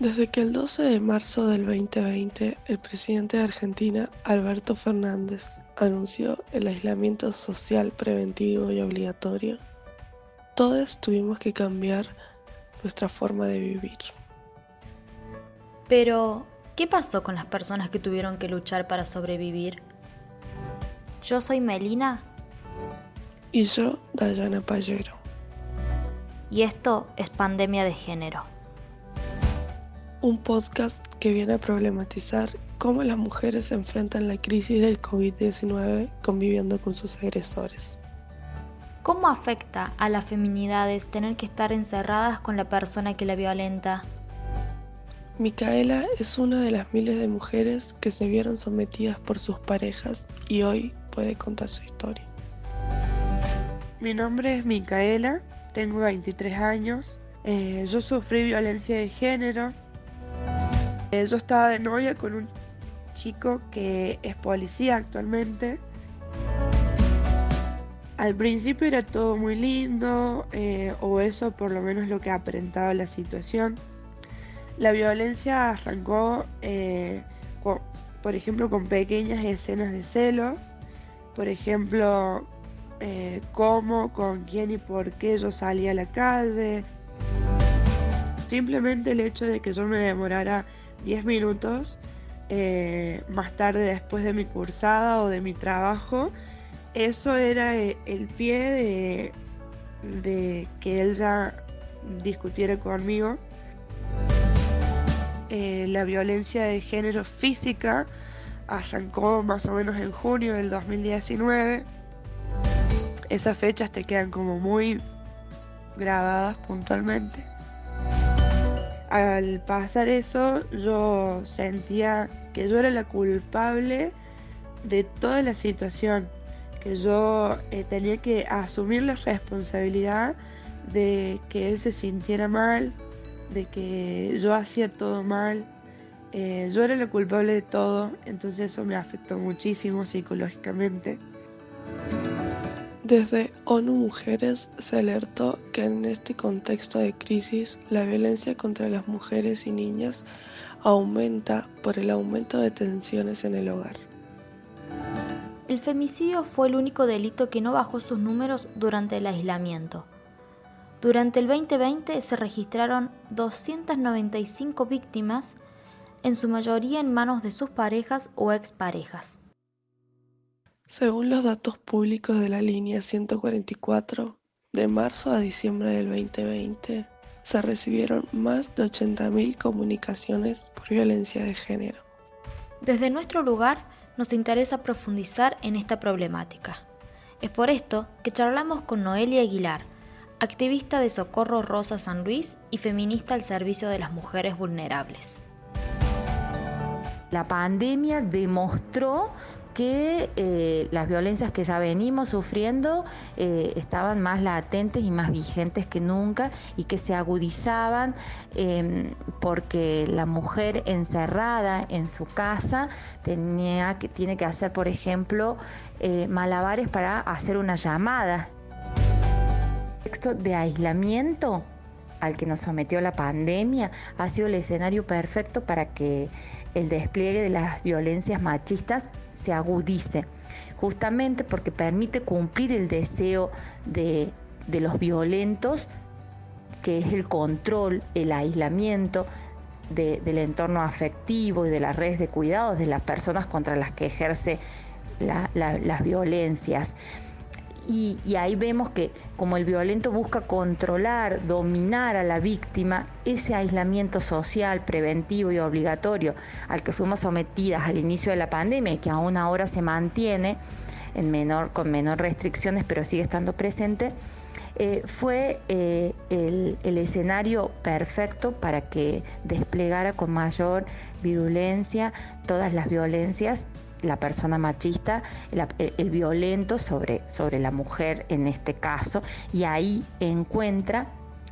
Desde que el 12 de marzo del 2020 el presidente de Argentina, Alberto Fernández, anunció el aislamiento social preventivo y obligatorio, todos tuvimos que cambiar nuestra forma de vivir. Pero, ¿qué pasó con las personas que tuvieron que luchar para sobrevivir? Yo soy Melina. Y yo, Dayana Payero. Y esto es Pandemia de Género un podcast que viene a problematizar cómo las mujeres enfrentan la crisis del COVID-19 conviviendo con sus agresores. ¿Cómo afecta a las feminidades tener que estar encerradas con la persona que la violenta? Micaela es una de las miles de mujeres que se vieron sometidas por sus parejas y hoy puede contar su historia. Mi nombre es Micaela, tengo 23 años, eh, yo sufrí violencia de género eh, yo estaba de novia con un chico que es policía actualmente. Al principio era todo muy lindo, eh, o eso por lo menos lo que aparentaba la situación. La violencia arrancó, eh, por ejemplo, con pequeñas escenas de celo. Por ejemplo, cómo, con quién y por qué yo salía a la calle. Simplemente el hecho de que yo me demorara 10 minutos eh, más tarde después de mi cursada o de mi trabajo, eso era eh, el pie de, que él ya discutiera conmigo. Eh, la violencia de género física arrancó más o menos en junio del 2019. Esas fechas te quedan como muy grabadas puntualmente al pasar eso yo sentía que yo era la culpable de toda la situación, que yo eh, tenía que asumir la responsabilidad de que él se sintiera mal, de que yo hacía todo mal. Eh, yo era la culpable de todo, entonces eso me afectó muchísimo psicológicamente. Desde ONU Mujeres se alertó que en este contexto de crisis la violencia contra las mujeres y niñas aumenta por el aumento de tensiones en el hogar. El femicidio fue el único delito que no bajó sus números durante el aislamiento. Durante el 2020 se registraron 295 víctimas, en su mayoría en manos de sus parejas o exparejas. Según los datos públicos de la línea 144, de marzo a diciembre del 2020, se recibieron más de 80.000 comunicaciones por violencia de género. Desde nuestro lugar nos interesa profundizar en esta problemática. Es por esto que charlamos con Noelia Aguilar, activista de Socorro Rosa San Luis y feminista al servicio de las mujeres vulnerables. La pandemia demostró que eh, las violencias que ya venimos sufriendo eh, estaban más latentes y más vigentes que nunca y que se agudizaban em, porque la mujer encerrada en su casa tenía que, tiene que hacer, por ejemplo, eh, malabares para hacer una llamada. Texto de aislamiento al que nos sometió la pandemia ha sido el escenario perfecto para que el despliegue de las violencias machistas se agudice, justamente porque permite cumplir el deseo de, los violentos, que es el control, el aislamiento del entorno afectivo y de las redes de cuidados de las personas contra las que ejerce las violencias. Y, ahí vemos que como el violento busca controlar, dominar a la víctima, ese aislamiento social, preventivo y obligatorio al que fuimos sometidas al inicio de la pandemia y que aún ahora se mantiene en menor, con menor restricciones, pero sigue estando presente, eh, fue eh, el, el, escenario perfecto para que desplegara con mayor virulencia todas las violencias la persona machista, el, violento sobre, sobre la mujer en este caso, y ahí encuentra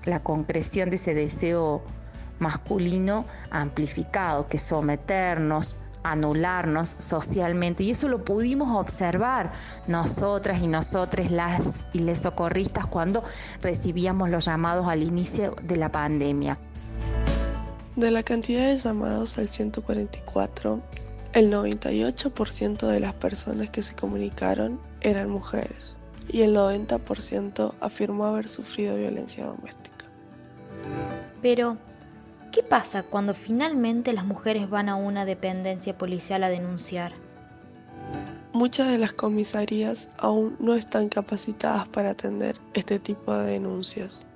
la concreción de ese deseo masculino amplificado, que someternos, anularnos socialmente. Y eso lo pudimos observar nosotras y nosotros, las y les socorristas, cuando recibíamos los llamados al inicio de la pandemia. De la cantidad de llamados al 144, el 98% de las personas que se comunicaron eran mujeres y el 90% afirmó haber sufrido violencia doméstica. Pero, ¿qué pasa cuando finalmente las mujeres van a una dependencia policial a denunciar? Muchas de las comisarías aún no están capacitadas para atender este tipo de denuncias.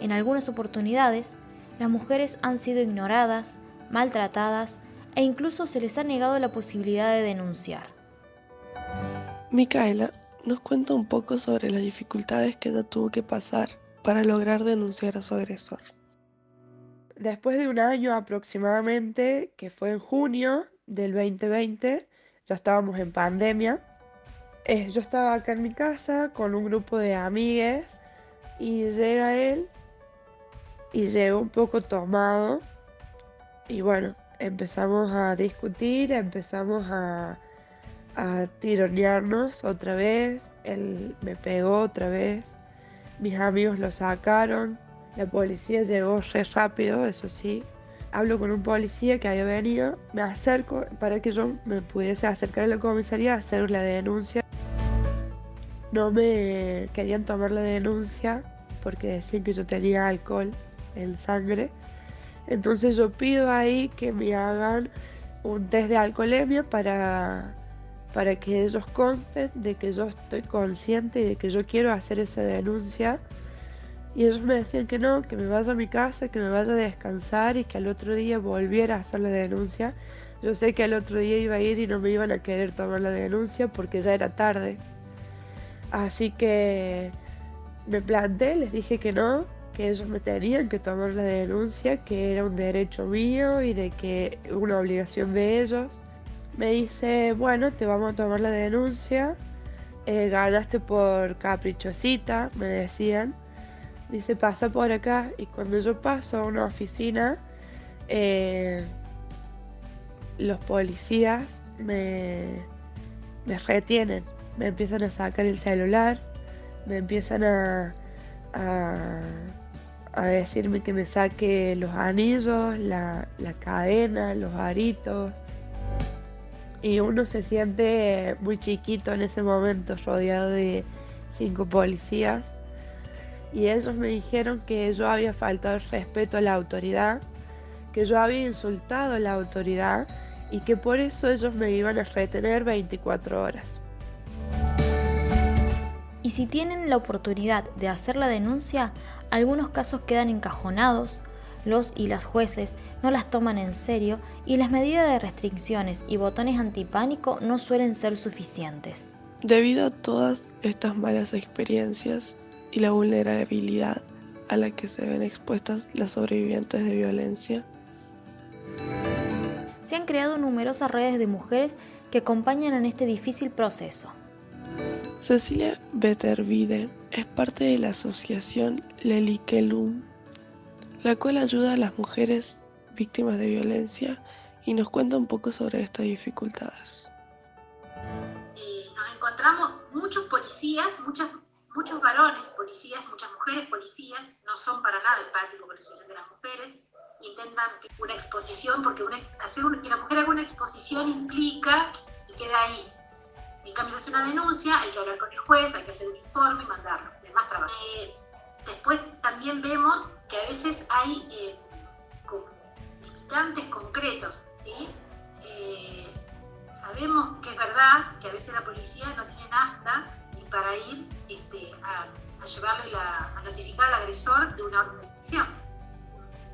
En algunas oportunidades, las mujeres han sido ignoradas, maltratadas e incluso se les ha negado la posibilidad de denunciar. Micaela nos cuenta un poco sobre las dificultades que ella tuvo que pasar para lograr denunciar a su agresor. Después de un año aproximadamente, que fue en junio del 2020, ya estábamos en pandemia, eh, yo estaba acá en mi casa con un grupo de amigues y llega él y llegó un poco tomado y bueno, empezamos a discutir, empezamos a, a tironearnos otra vez, él me pegó otra vez, mis amigos lo sacaron, la policía llegó re rápido, eso sí. Hablo con un policía que había venido, me acerco para que yo me pudiese acercar a la comisaría a hacer la denuncia. No me querían tomar la denuncia porque decían que yo tenía alcohol en sangre. Entonces yo pido ahí que me hagan un test de alcoholemia para, para que ellos consten de que yo estoy consciente y de que yo quiero hacer esa denuncia. Y ellos me decían que no, que me vaya a mi casa, que me vaya a descansar y que al otro día volviera a hacer la denuncia. Yo sé que al otro día iba a ir y no me iban a querer tomar la denuncia porque ya era tarde. Así que me planté, les dije que no, que ellos me tenían que tomar la denuncia, que era un derecho mío y de que una obligación de ellos. Me dice, bueno, te vamos a tomar la denuncia, eh, ganaste por caprichosita, me decían. Dice, pasa por acá y cuando yo paso a una oficina, eh, los policías me, me retienen, me empiezan a sacar el celular, me empiezan a, a a decirme que me saque los anillos, la, cadena, los aritos. Y uno se siente muy chiquito en ese momento, rodeado de cinco policías. Y ellos me dijeron que yo había faltado el respeto a la autoridad, que yo había insultado a la autoridad y que por eso ellos me iban a retener 24 horas. Y si tienen la oportunidad de hacer la denuncia, algunos casos quedan encajonados, los y las jueces no las toman en serio y las medidas de restricciones y botones antipánico no suelen ser suficientes. Debido a todas estas malas experiencias y la vulnerabilidad a la que se ven expuestas las sobrevivientes de violencia, se han creado numerosas redes de mujeres que acompañan en este difícil proceso. Cecilia Bettervide es parte de la asociación Lelikelum, la cual ayuda a las mujeres víctimas de violencia y nos cuenta un poco sobre estas dificultades. Nos encontramos muchos policías, muchas, muchos varones policías, muchas mujeres policías, no son para nada empáticos con la situación de las mujeres, intentan una exposición, porque hacer que la mujer haga una exposición implica y queda ahí en cambio, se hace una denuncia, hay que hablar con el juez, hay que hacer un informe y mandarlo. Es más trabajo. Eh, después también vemos que a veces hay eh, limitantes concretos. Eh, sabemos que es verdad que a veces la policía no tiene nafta ni para ir este, a, llevarle a notificar al agresor de una orden de detención.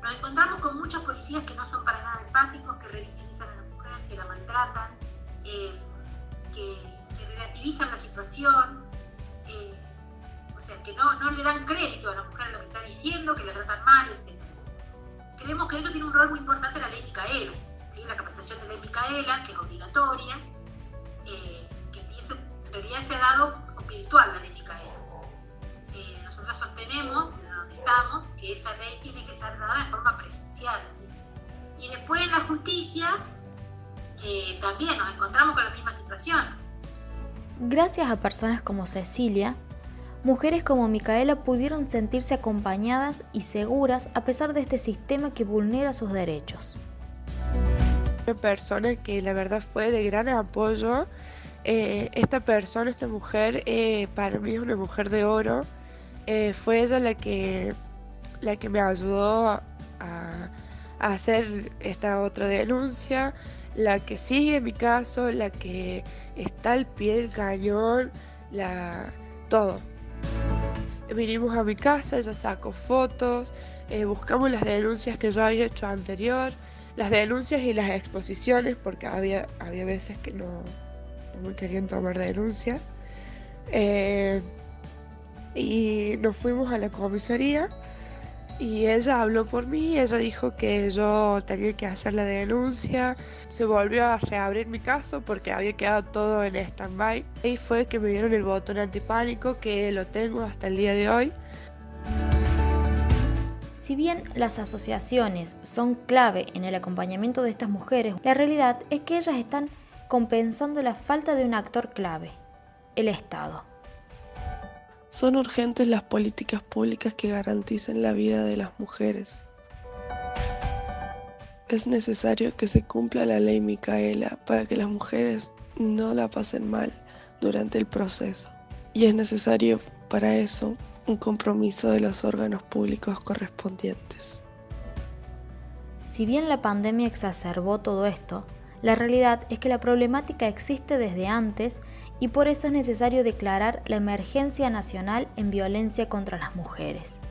Nos encontramos con muchos policías que no son para nada empáticos, que revictimizan a la mujer, que la maltratan, que que relativizan la situación, eh, o sea, que no, no, le dan crédito a la mujer lo que está diciendo, que la tratan mal, etc. Creemos que esto tiene un rol muy importante la ley Micaela, ¿sí? la capacitación de la ley Micaela, que es obligatoria, eh, que en realidad se ha dado virtual la ley Micaela. Eh, nosotros sostenemos, de donde estamos, que esa ley tiene que ser dada de forma presencial. Y después en la justicia también nos encontramos con la misma situación Gracias a personas como Cecilia, mujeres como Micaela pudieron sentirse acompañadas y seguras a pesar de este sistema que vulnera sus derechos. Una persona que la verdad fue de gran apoyo. Eh, esta persona, esta mujer, eh, para mí es una mujer de oro. Eh, fue ella la que, la que me ayudó a, a hacer esta otra denuncia, la que sigue mi caso, la que está al pie del cañón, la, todo. Vinimos a mi casa, ella sacó fotos, eh, buscamos las denuncias que yo había hecho anterior, las denuncias y las exposiciones, porque había, había veces que no, no me querían tomar denuncias. Eh, y nos fuimos a la comisaría y ella habló por mí, ella dijo que yo tenía que hacer la denuncia, se volvió a reabrir mi caso porque había quedado todo en stand-by. Y fue que me dieron el botón antipánico que lo tengo hasta el día de hoy. Si bien las asociaciones son clave en el acompañamiento de estas mujeres, la realidad es que ellas están compensando la falta de un actor clave, el Estado. Son urgentes las políticas públicas que garanticen la vida de las mujeres. Es necesario que se cumpla la ley Micaela para que las mujeres no la pasen mal durante el proceso. Y es necesario para eso un compromiso de los órganos públicos correspondientes. Si bien la pandemia exacerbó todo esto, la realidad es que la problemática existe desde antes y por eso es necesario declarar la emergencia nacional en violencia contra las mujeres.